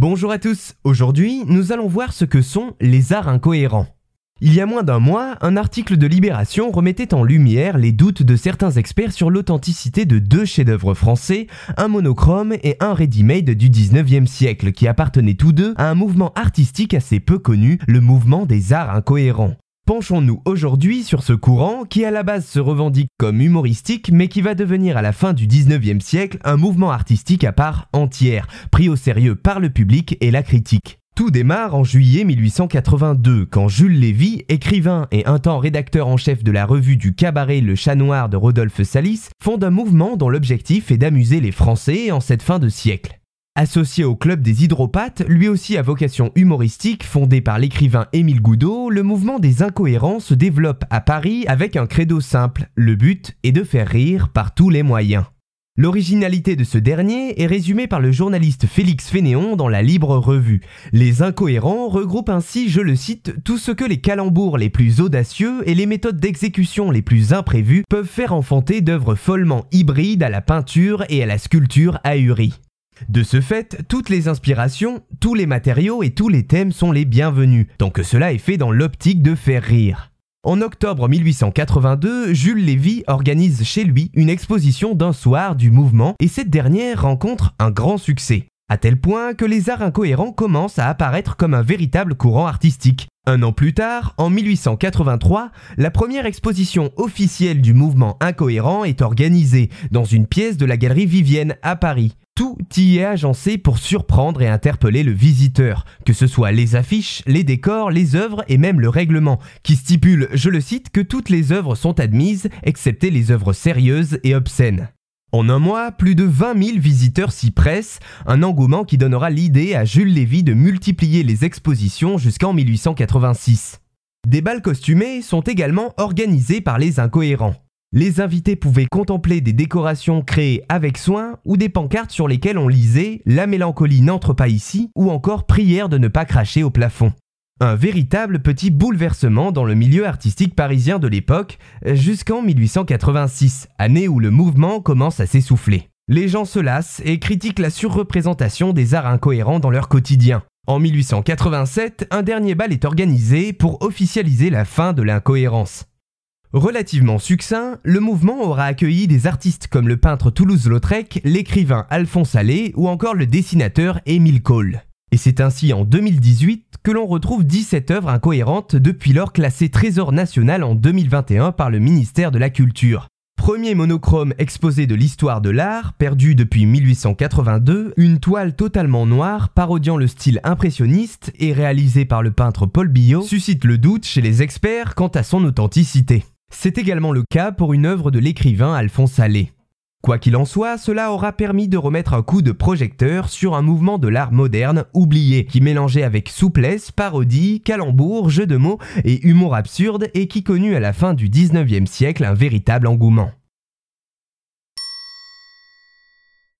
Bonjour à tous, aujourd'hui nous allons voir ce que sont les arts incohérents. Il y a moins d'un mois, un article de Libération remettait en lumière les doutes de certains experts sur l'authenticité de deux chefs-d'œuvre français, un monochrome et un ready-made du 19e siècle, qui appartenaient tous deux à un mouvement artistique assez peu connu, le mouvement des arts incohérents. Penchons-nous aujourd'hui sur ce courant qui à la base se revendique comme humoristique mais qui va devenir à la fin du 19e siècle un mouvement artistique à part entière, pris au sérieux par le public et la critique. Tout démarre en juillet 1882 quand Jules Lévy, écrivain et un temps rédacteur en chef de la revue du cabaret Le Chat Noir de Rodolphe Salis, fonde un mouvement dont l'objectif est d'amuser les Français en cette fin de siècle. Associé au Club des Hydropathes, lui aussi à vocation humoristique, fondé par l'écrivain Émile Goudot, le mouvement des incohérents se développe à Paris avec un credo simple, le but est de faire rire par tous les moyens. L'originalité de ce dernier est résumée par le journaliste Félix Fénéon dans la Libre Revue. Les incohérents regroupent ainsi, je le cite, tout ce que les calembours les plus audacieux et les méthodes d'exécution les plus imprévues peuvent faire enfanter d'œuvres follement hybrides à la peinture et à la sculpture ahurie. De ce fait, toutes les inspirations, tous les matériaux et tous les thèmes sont les bienvenus, tant que cela est fait dans l'optique de faire rire. En octobre 1882, Jules Lévy organise chez lui une exposition d'un soir du mouvement et cette dernière rencontre un grand succès, à tel point que les arts incohérents commencent à apparaître comme un véritable courant artistique. Un an plus tard, en 1883, la première exposition officielle du mouvement incohérent est organisée dans une pièce de la galerie Vivienne à Paris. Tout y est agencé pour surprendre et interpeller le visiteur, que ce soit les affiches, les décors, les œuvres et même le règlement, qui stipule, je le cite, que toutes les œuvres sont admises, excepté les œuvres sérieuses et obscènes. En un mois, plus de 20 000 visiteurs s'y pressent, un engouement qui donnera l'idée à Jules Lévy de multiplier les expositions jusqu'en 1886. Des balles costumées sont également organisées par les incohérents. Les invités pouvaient contempler des décorations créées avec soin ou des pancartes sur lesquelles on lisait La mélancolie n'entre pas ici ou encore Prière de ne pas cracher au plafond. Un véritable petit bouleversement dans le milieu artistique parisien de l'époque, jusqu'en 1886, année où le mouvement commence à s'essouffler. Les gens se lassent et critiquent la surreprésentation des arts incohérents dans leur quotidien. En 1887, un dernier bal est organisé pour officialiser la fin de l'incohérence. Relativement succinct, le mouvement aura accueilli des artistes comme le peintre Toulouse-Lautrec, l'écrivain Alphonse Allais ou encore le dessinateur Émile Cole. Et c'est ainsi en 2018 que l'on retrouve 17 œuvres incohérentes depuis lors classées Trésor national en 2021 par le ministère de la Culture. Premier monochrome exposé de l'histoire de l'art, perdu depuis 1882, une toile totalement noire parodiant le style impressionniste et réalisée par le peintre Paul Billot suscite le doute chez les experts quant à son authenticité. C'est également le cas pour une œuvre de l'écrivain Alphonse Allais. Quoi qu'il en soit, cela aura permis de remettre un coup de projecteur sur un mouvement de l'art moderne oublié, qui mélangeait avec souplesse, parodie, calembour, jeu de mots et humour absurde et qui connut à la fin du 19e siècle un véritable engouement.